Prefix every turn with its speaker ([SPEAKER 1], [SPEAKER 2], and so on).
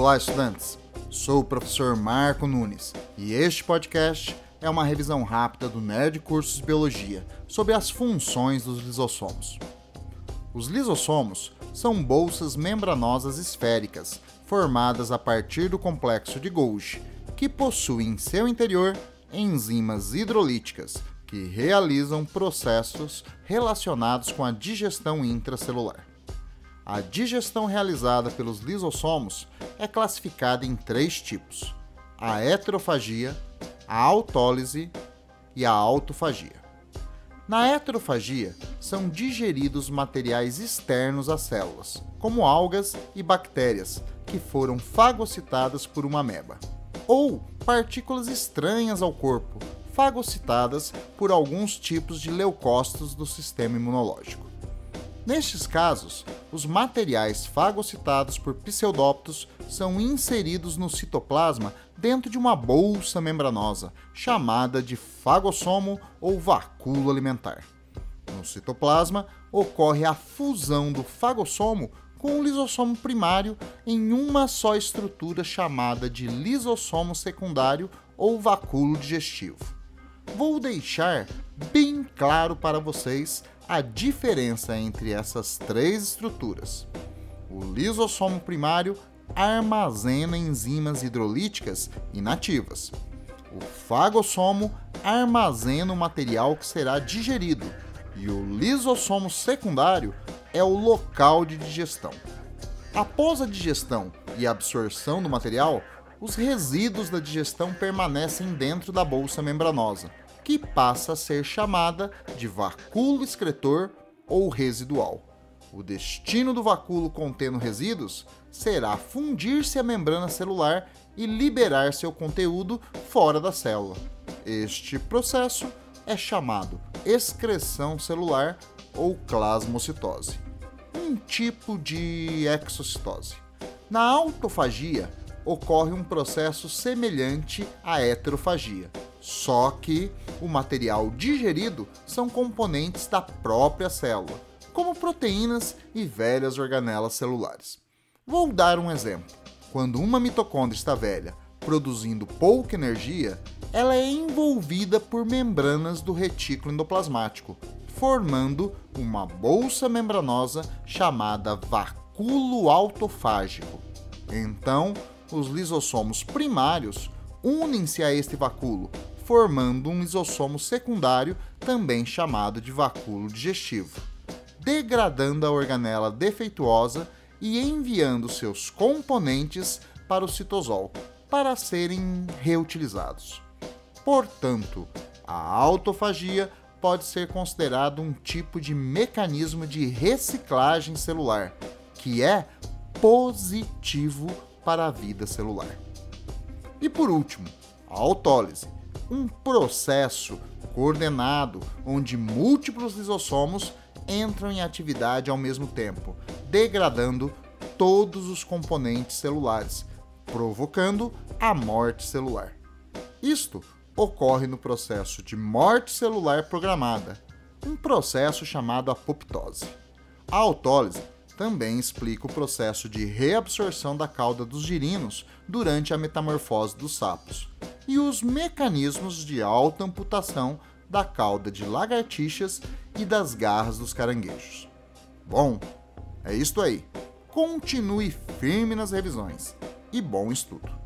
[SPEAKER 1] Olá, estudantes! Sou o professor Marco Nunes e este podcast é uma revisão rápida do Nerd Cursos Biologia sobre as funções dos lisossomos. Os lisossomos são bolsas membranosas esféricas formadas a partir do complexo de Golgi, que possuem em seu interior enzimas hidrolíticas que realizam processos relacionados com a digestão intracelular. A digestão realizada pelos lisossomos é classificada em três tipos: a heterofagia, a autólise e a autofagia. Na heterofagia, são digeridos materiais externos às células, como algas e bactérias, que foram fagocitadas por uma ameba, ou partículas estranhas ao corpo, fagocitadas por alguns tipos de leucócitos do sistema imunológico. Nestes casos, os materiais fagocitados por pseudóptos são inseridos no citoplasma dentro de uma bolsa membranosa, chamada de fagossomo ou vacúolo alimentar. No citoplasma, ocorre a fusão do fagossomo com o lisossomo primário em uma só estrutura chamada de lisossomo secundário ou vacúolo digestivo vou deixar bem claro para vocês a diferença entre essas três estruturas. O lisossomo primário armazena enzimas hidrolíticas inativas. O fagossomo armazena o material que será digerido e o lisossomo secundário é o local de digestão. Após a digestão e absorção do material, os resíduos da digestão permanecem dentro da bolsa membranosa, que passa a ser chamada de vacúolo excretor ou residual. O destino do vacúolo contendo resíduos será fundir-se à membrana celular e liberar seu conteúdo fora da célula. Este processo é chamado excreção celular ou plasmocitose, um tipo de exocitose. Na autofagia, ocorre um processo semelhante à heterofagia, só que o material digerido são componentes da própria célula, como proteínas e velhas organelas celulares. Vou dar um exemplo. Quando uma mitocôndria está velha, produzindo pouca energia, ela é envolvida por membranas do retículo endoplasmático, formando uma bolsa membranosa chamada vacúolo autofágico. Então, os lisossomos primários unem-se a este vacúolo, formando um lisossomo secundário, também chamado de vacúolo digestivo, degradando a organela defeituosa e enviando seus componentes para o citosol para serem reutilizados. Portanto, a autofagia pode ser considerado um tipo de mecanismo de reciclagem celular, que é positivo para a vida celular. E por último, a autólise, um processo coordenado onde múltiplos lisossomos entram em atividade ao mesmo tempo, degradando todos os componentes celulares, provocando a morte celular. Isto ocorre no processo de morte celular programada, um processo chamado apoptose. A autólise também explica o processo de reabsorção da cauda dos girinos durante a metamorfose dos sapos e os mecanismos de alta amputação da cauda de lagartixas e das garras dos caranguejos. Bom, é isto aí. Continue firme nas revisões e bom estudo!